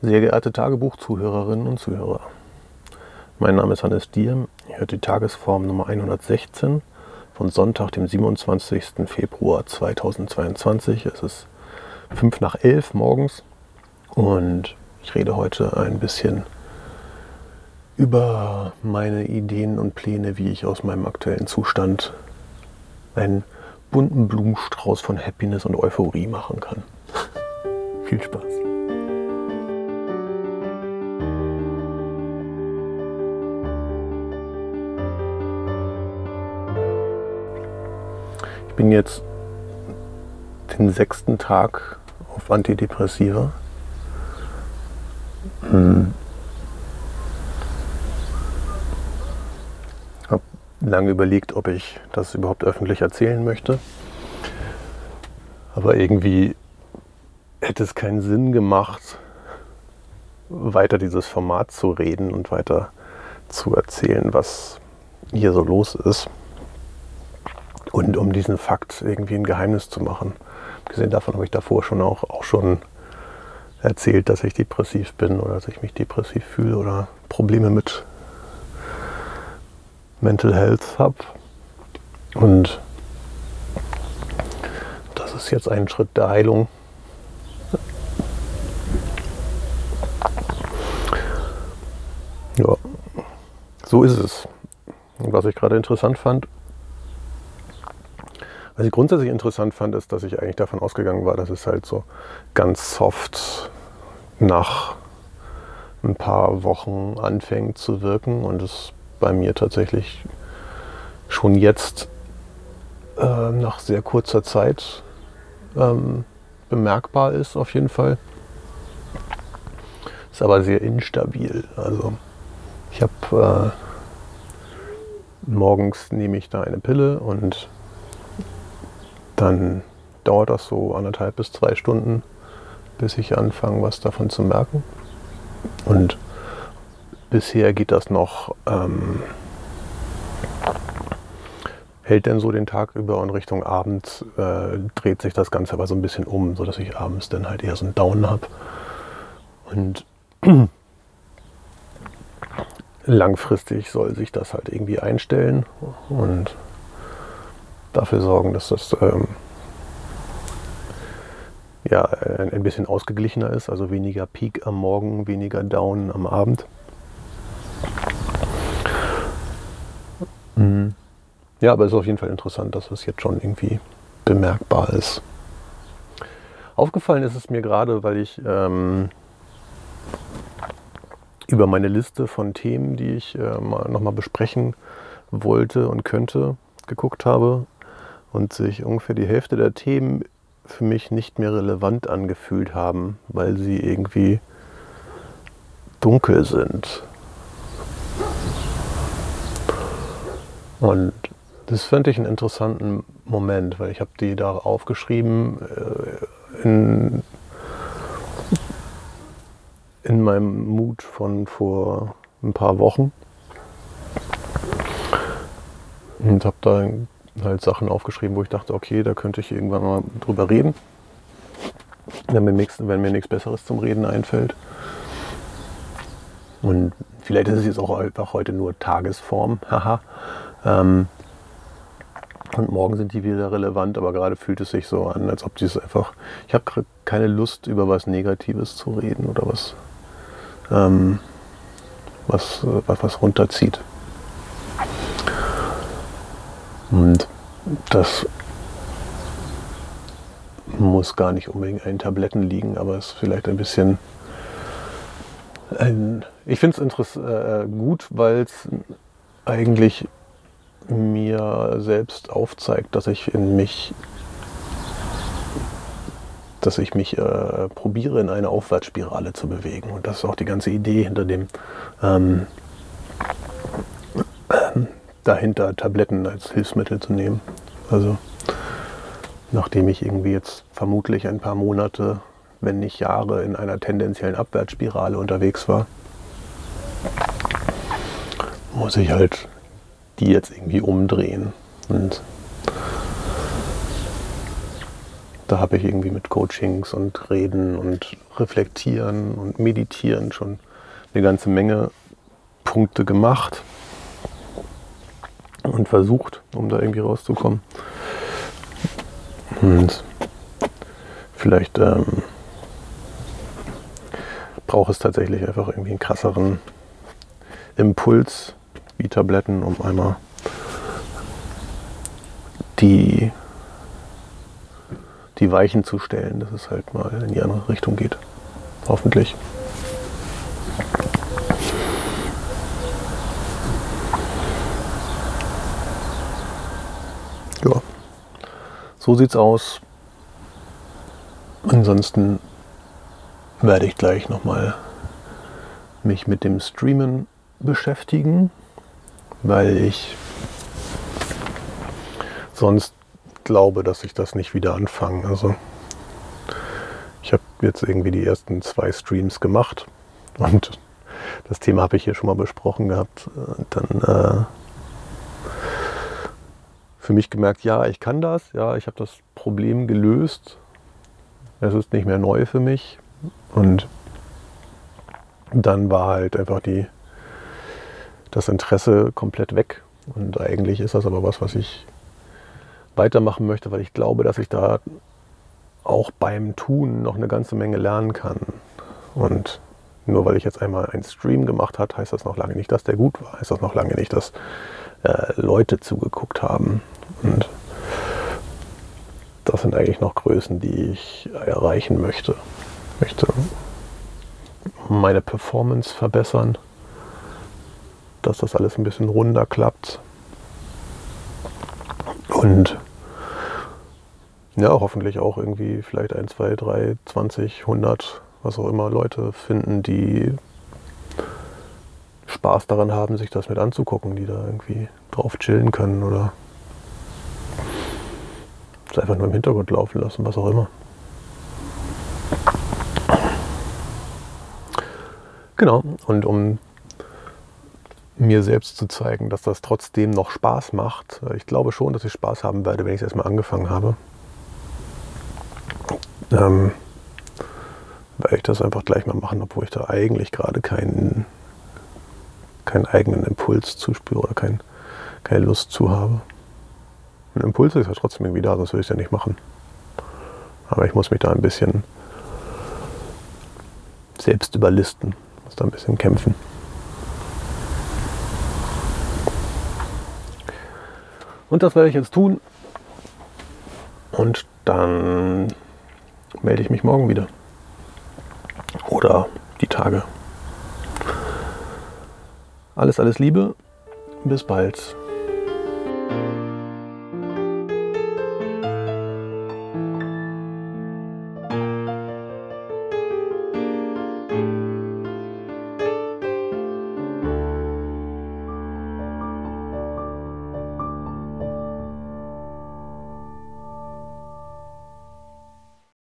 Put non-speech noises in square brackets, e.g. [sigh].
Sehr geehrte Tagebuchzuhörerinnen und Zuhörer, mein Name ist Hannes Diem. Ihr hört die Tagesform Nummer 116 von Sonntag, dem 27. Februar 2022. Es ist 5 nach 11 morgens und ich rede heute ein bisschen über meine Ideen und Pläne, wie ich aus meinem aktuellen Zustand einen bunten Blumenstrauß von Happiness und Euphorie machen kann. [laughs] Viel Spaß. Bin jetzt den sechsten Tag auf Antidepressiva. Hm. Habe lange überlegt, ob ich das überhaupt öffentlich erzählen möchte. Aber irgendwie hätte es keinen Sinn gemacht, weiter dieses Format zu reden und weiter zu erzählen, was hier so los ist. Und um diesen Fakt irgendwie ein Geheimnis zu machen. Gesehen davon habe ich davor schon auch, auch schon erzählt, dass ich depressiv bin oder dass ich mich depressiv fühle oder Probleme mit Mental Health habe. Und das ist jetzt ein Schritt der Heilung. Ja, so ist es. Was ich gerade interessant fand, was ich grundsätzlich interessant fand, ist, dass ich eigentlich davon ausgegangen war, dass es halt so ganz soft nach ein paar Wochen anfängt zu wirken und es bei mir tatsächlich schon jetzt äh, nach sehr kurzer Zeit ähm, bemerkbar ist, auf jeden Fall. Ist aber sehr instabil. Also ich habe äh, morgens nehme ich da eine Pille und dann dauert das so anderthalb bis zwei Stunden, bis ich anfange, was davon zu merken. Und bisher geht das noch, ähm, hält dann so den Tag über und Richtung Abend äh, dreht sich das Ganze aber so ein bisschen um, sodass ich abends dann halt eher so einen Down habe. Und [clears throat] langfristig soll sich das halt irgendwie einstellen und dafür sorgen, dass das ähm, ja, ein bisschen ausgeglichener ist, also weniger Peak am Morgen, weniger Down am Abend. Mhm. Ja, aber es ist auf jeden Fall interessant, dass es jetzt schon irgendwie bemerkbar ist. Aufgefallen ist es mir gerade, weil ich ähm, über meine Liste von Themen, die ich äh, mal, nochmal besprechen wollte und könnte, geguckt habe und sich ungefähr die Hälfte der Themen für mich nicht mehr relevant angefühlt haben, weil sie irgendwie dunkel sind. Und das fand ich einen interessanten Moment, weil ich habe die da aufgeschrieben äh, in, in meinem Mut von vor ein paar Wochen und habe da halt Sachen aufgeschrieben, wo ich dachte, okay, da könnte ich irgendwann mal drüber reden, wenn mir, nichts, wenn mir nichts Besseres zum Reden einfällt. Und vielleicht ist es jetzt auch einfach heute nur Tagesform, [laughs] haha. Ähm, und morgen sind die wieder relevant, aber gerade fühlt es sich so an, als ob die es einfach. Ich habe keine Lust, über was Negatives zu reden oder was, ähm, was, was, was runterzieht. Und das muss gar nicht unbedingt an Tabletten liegen, aber es ist vielleicht ein bisschen. Ein, ich finde es äh, gut, weil es eigentlich mir selbst aufzeigt, dass ich in mich, dass ich mich äh, probiere, in eine Aufwärtsspirale zu bewegen. Und das ist auch die ganze Idee hinter dem ähm, dahinter, Tabletten als Hilfsmittel zu nehmen. Also nachdem ich irgendwie jetzt vermutlich ein paar Monate, wenn nicht Jahre, in einer tendenziellen Abwärtsspirale unterwegs war, muss ich halt die jetzt irgendwie umdrehen. Und da habe ich irgendwie mit Coachings und Reden und Reflektieren und Meditieren schon eine ganze Menge Punkte gemacht und versucht, um da irgendwie rauszukommen. Und vielleicht ähm, braucht es tatsächlich einfach irgendwie einen krasseren Impuls wie Tabletten, um einmal die, die Weichen zu stellen, dass es halt mal in die andere Richtung geht. Hoffentlich. Ja, so sieht's aus. Ansonsten werde ich gleich nochmal mich mit dem Streamen beschäftigen, weil ich sonst glaube, dass ich das nicht wieder anfange. Also ich habe jetzt irgendwie die ersten zwei Streams gemacht und das Thema habe ich hier schon mal besprochen gehabt. Dann äh, für mich gemerkt, ja, ich kann das, ja, ich habe das Problem gelöst. Es ist nicht mehr neu für mich. Und dann war halt einfach die, das Interesse komplett weg. Und eigentlich ist das aber was, was ich weitermachen möchte, weil ich glaube, dass ich da auch beim Tun noch eine ganze Menge lernen kann. Und nur weil ich jetzt einmal einen Stream gemacht habe, heißt das noch lange nicht, dass der gut war. Heißt das noch lange nicht, dass äh, Leute zugeguckt haben. Und das sind eigentlich noch Größen, die ich erreichen möchte. Ich möchte meine Performance verbessern, dass das alles ein bisschen runder klappt. Und ja, hoffentlich auch irgendwie vielleicht 1, 2, 3, 20, 100, was auch immer Leute finden, die Spaß daran haben, sich das mit anzugucken, die da irgendwie drauf chillen können oder einfach nur im Hintergrund laufen lassen, was auch immer. Genau, und um mir selbst zu zeigen, dass das trotzdem noch Spaß macht. Ich glaube schon, dass ich Spaß haben werde, wenn ich es erstmal angefangen habe. Ähm, werde ich das einfach gleich mal machen, obwohl ich da eigentlich gerade keinen, keinen eigenen Impuls zuspüre oder kein, keine Lust zu habe. Ein Impuls ist ja trotzdem irgendwie da, sonst würde ich es ja nicht machen. Aber ich muss mich da ein bisschen selbst überlisten, muss da ein bisschen kämpfen. Und das werde ich jetzt tun. Und dann melde ich mich morgen wieder. Oder die Tage. Alles, alles Liebe. Bis bald.